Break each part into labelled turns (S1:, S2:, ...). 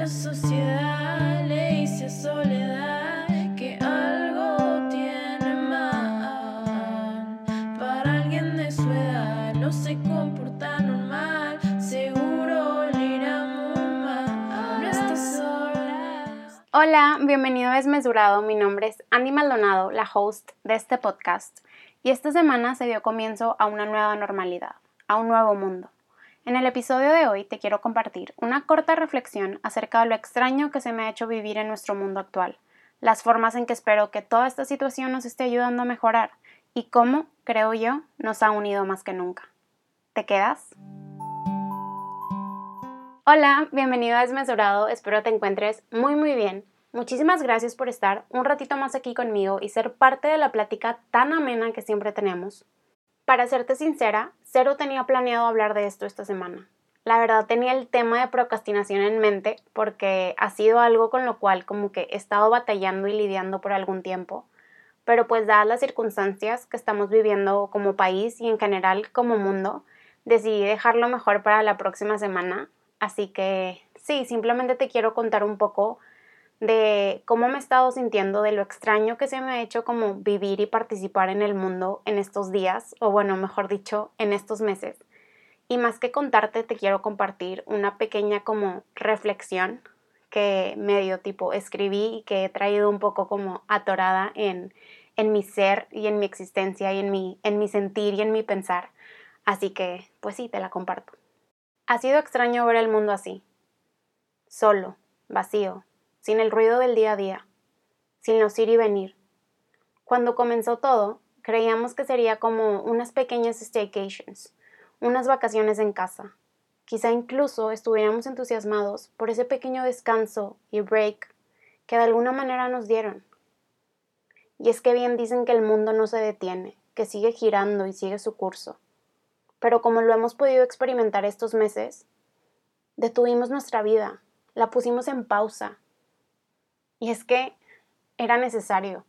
S1: La sociedad le dice a soledad que algo tiene mal. Para alguien de su edad no se comporta normal. Seguro le irá muy mal. No estás sola.
S2: Hola, bienvenido a Desmesurado. Mi nombre es Andy Maldonado, la host de este podcast. Y esta semana se dio comienzo a una nueva normalidad, a un nuevo mundo. En el episodio de hoy te quiero compartir una corta reflexión acerca de lo extraño que se me ha hecho vivir en nuestro mundo actual, las formas en que espero que toda esta situación nos esté ayudando a mejorar y cómo, creo yo, nos ha unido más que nunca. ¿Te quedas? Hola, bienvenido a Desmesurado, espero te encuentres muy muy bien. Muchísimas gracias por estar un ratito más aquí conmigo y ser parte de la plática tan amena que siempre tenemos. Para serte sincera, cero tenía planeado hablar de esto esta semana. La verdad tenía el tema de procrastinación en mente porque ha sido algo con lo cual como que he estado batallando y lidiando por algún tiempo. Pero pues dadas las circunstancias que estamos viviendo como país y en general como mundo, decidí dejarlo mejor para la próxima semana. Así que sí, simplemente te quiero contar un poco de cómo me he estado sintiendo, de lo extraño que se me ha hecho como vivir y participar en el mundo en estos días, o bueno, mejor dicho, en estos meses. Y más que contarte, te quiero compartir una pequeña como reflexión que medio tipo escribí y que he traído un poco como atorada en, en mi ser y en mi existencia y en mi, en mi sentir y en mi pensar. Así que, pues sí, te la comparto. Ha sido extraño ver el mundo así, solo, vacío, sin el ruido del día a día, sin los ir y venir. Cuando comenzó todo, creíamos que sería como unas pequeñas staycations, unas vacaciones en casa. Quizá incluso estuviéramos entusiasmados por ese pequeño descanso y break que de alguna manera nos dieron. Y es que bien dicen que el mundo no se detiene, que sigue girando y sigue su curso. Pero como lo hemos podido experimentar estos meses, detuvimos nuestra vida, la pusimos en pausa y es que era necesario.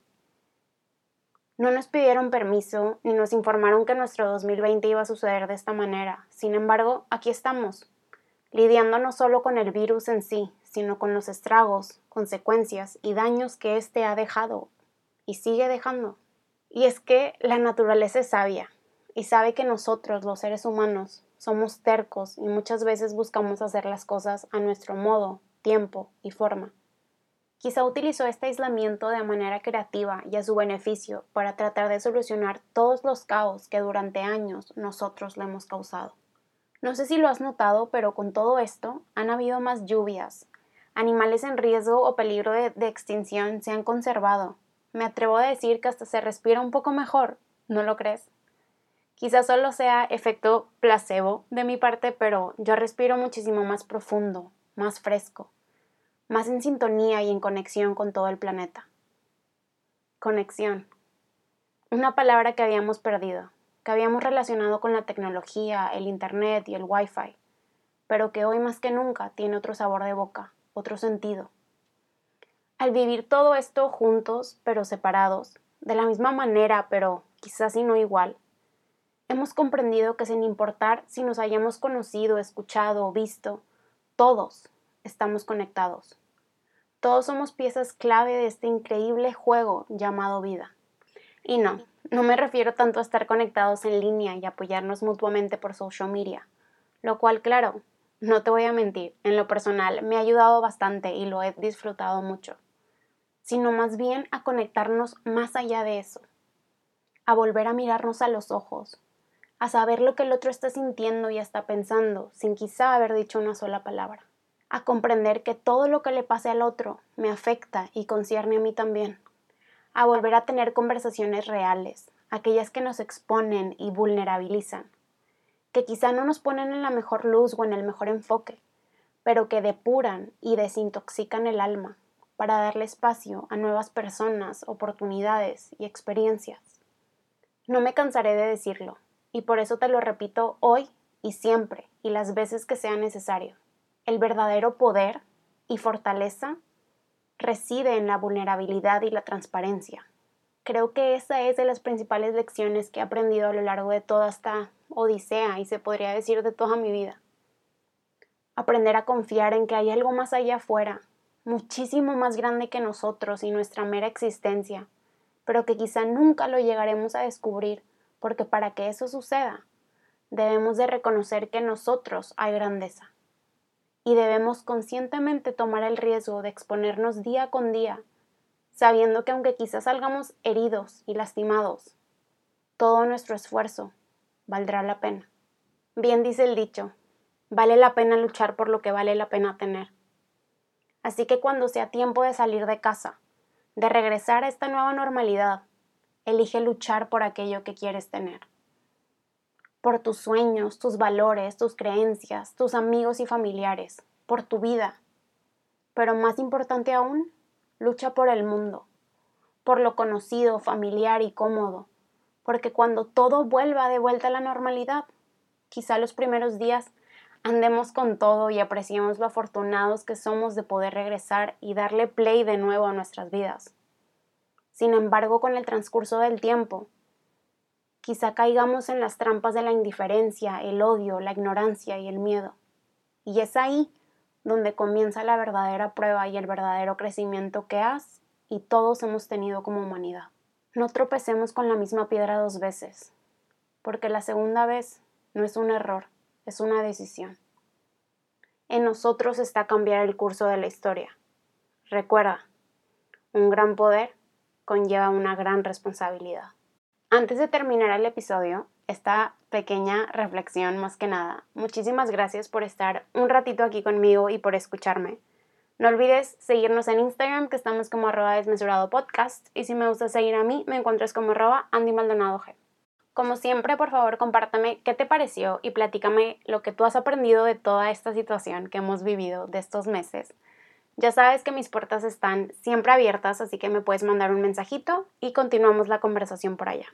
S2: No nos pidieron permiso ni nos informaron que nuestro 2020 iba a suceder de esta manera. Sin embargo, aquí estamos, lidiando no solo con el virus en sí, sino con los estragos, consecuencias y daños que éste ha dejado y sigue dejando. Y es que la naturaleza es sabia y sabe que nosotros, los seres humanos, somos tercos y muchas veces buscamos hacer las cosas a nuestro modo, tiempo y forma. Quizá utilizó este aislamiento de manera creativa y a su beneficio para tratar de solucionar todos los caos que durante años nosotros le hemos causado. No sé si lo has notado, pero con todo esto han habido más lluvias. Animales en riesgo o peligro de, extinción se han conservado. Me atrevo a decir que hasta se respira un poco mejor, ¿no lo crees? Quizás solo sea efecto placebo de mi parte, pero yo respiro muchísimo más profundo, más fresco más en sintonía y en conexión con todo el planeta. Conexión. Una palabra que habíamos perdido, que habíamos relacionado con la tecnología, el Internet y el Wi-Fi, pero que hoy más que nunca tiene otro sabor de boca, otro sentido. Al vivir todo esto juntos, pero separados, de la misma manera, pero quizás y no igual, hemos comprendido que sin importar si nos hayamos conocido, escuchado o visto, todos estamos conectados. Todos somos piezas clave de este increíble juego llamado vida. Y no, no me refiero tanto a estar conectados en línea y apoyarnos mutuamente por social media, lo cual, claro, no te voy a mentir, en lo personal me ha ayudado bastante y lo he disfrutado mucho, sino más bien a conectarnos más allá de eso, a volver a mirarnos a los ojos, a saber lo que el otro está sintiendo y está pensando, sin quizá haber dicho una sola palabra a comprender que todo lo que le pase al otro me afecta y concierne a mí también, a volver a tener conversaciones reales, aquellas que nos exponen y vulnerabilizan, que quizá no nos ponen en la mejor luz o en el mejor enfoque, pero que depuran y desintoxican el alma para darle espacio a nuevas personas, oportunidades y experiencias. No me cansaré de decirlo, y por eso te lo repito hoy y siempre y las veces que sea necesario. El verdadero poder y fortaleza reside en la vulnerabilidad y la transparencia. Creo que esa es de las principales lecciones que he aprendido a lo largo de toda esta odisea y se podría decir de toda mi vida. Aprender a confiar en que hay algo más allá afuera, muchísimo más grande que nosotros y nuestra mera existencia, pero que quizá nunca lo llegaremos a descubrir, porque para que eso suceda, debemos de reconocer que en nosotros hay grandeza. Y debemos conscientemente tomar el riesgo de exponernos día con día, sabiendo que aunque quizás salgamos heridos y lastimados, todo nuestro esfuerzo valdrá la pena. Bien dice el dicho, vale la pena luchar por lo que vale la pena tener. Así que cuando sea tiempo de salir de casa, de regresar a esta nueva normalidad, elige luchar por aquello que quieres tener. Por tus sueños, tus valores, tus creencias, tus amigos y familiares, por tu vida. Pero más importante aún, lucha por el mundo, por lo conocido, familiar y cómodo, porque cuando todo vuelva de vuelta a la normalidad, quizá los primeros días andemos con todo y apreciemos lo afortunados que somos de poder regresar y darle play de nuevo a nuestras vidas. Sin embargo, con el transcurso del tiempo, quizá caigamos en las trampas de la indiferencia, el odio, la ignorancia y el miedo. Y es ahí donde comienza la verdadera prueba y el verdadero crecimiento que has y todos hemos tenido como humanidad. No tropecemos con la misma piedra dos veces, porque la segunda vez no es un error, es una decisión. En nosotros está cambiar el curso de la historia. Recuerda, un gran poder conlleva una gran responsabilidad. Antes de terminar el episodio, esta pequeña reflexión más que nada, muchísimas gracias por estar un ratito aquí conmigo y por escucharme. No olvides seguirnos en Instagram, que estamos como arroba desmesurado podcast, y si me gusta seguir a mí, me encuentras como arroba Andy Maldonado G. Como siempre, por favor, compártame qué te pareció y platícame lo que tú has aprendido de toda esta situación que hemos vivido de estos meses. Ya sabes que mis puertas están siempre abiertas, así que me puedes mandar un mensajito y continuamos la conversación por allá.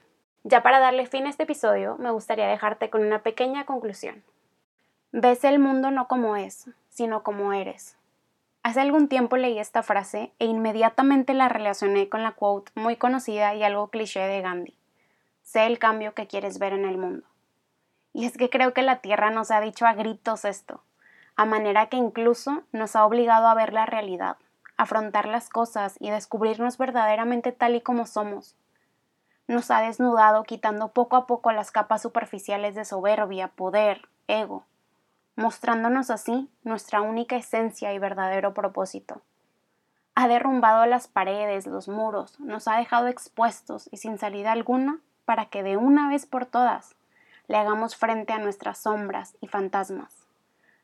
S2: Ya para darle fin a este episodio, me gustaría dejarte con una pequeña conclusión. Ves el mundo no como es, sino como eres. Hace algún tiempo leí esta frase e inmediatamente la relacioné con la quote muy conocida y algo cliché de Gandhi. Sé el cambio que quieres ver en el mundo. Y es que creo que la Tierra nos ha dicho a gritos esto, a manera que incluso nos ha obligado a ver la realidad, afrontar las cosas y descubrirnos verdaderamente tal y como somos. Nos ha desnudado quitando poco a poco las capas superficiales de soberbia, poder, ego, mostrándonos así nuestra única esencia y verdadero propósito. Ha derrumbado las paredes, los muros, nos ha dejado expuestos y sin salida alguna para que de una vez por todas le hagamos frente a nuestras sombras y fantasmas,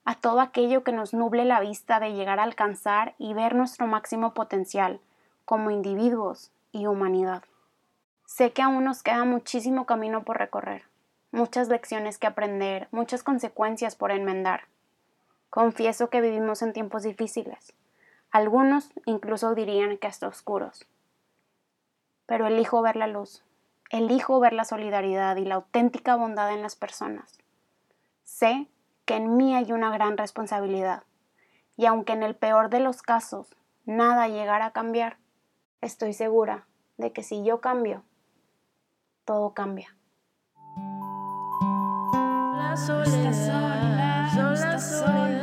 S2: a todo aquello que nos nuble la vista de llegar a alcanzar y ver nuestro máximo potencial como individuos y humanidad. Sé que aún nos queda muchísimo camino por recorrer, muchas lecciones que aprender, muchas consecuencias por enmendar. Confieso que vivimos en tiempos difíciles, algunos incluso dirían que hasta oscuros. Pero elijo ver la luz, elijo ver la solidaridad y la auténtica bondad en las personas. Sé que en mí hay una gran responsabilidad, y aunque en el peor de los casos nada llegara a cambiar, estoy segura de que si yo cambio, todo cambia.
S1: La sola soledad.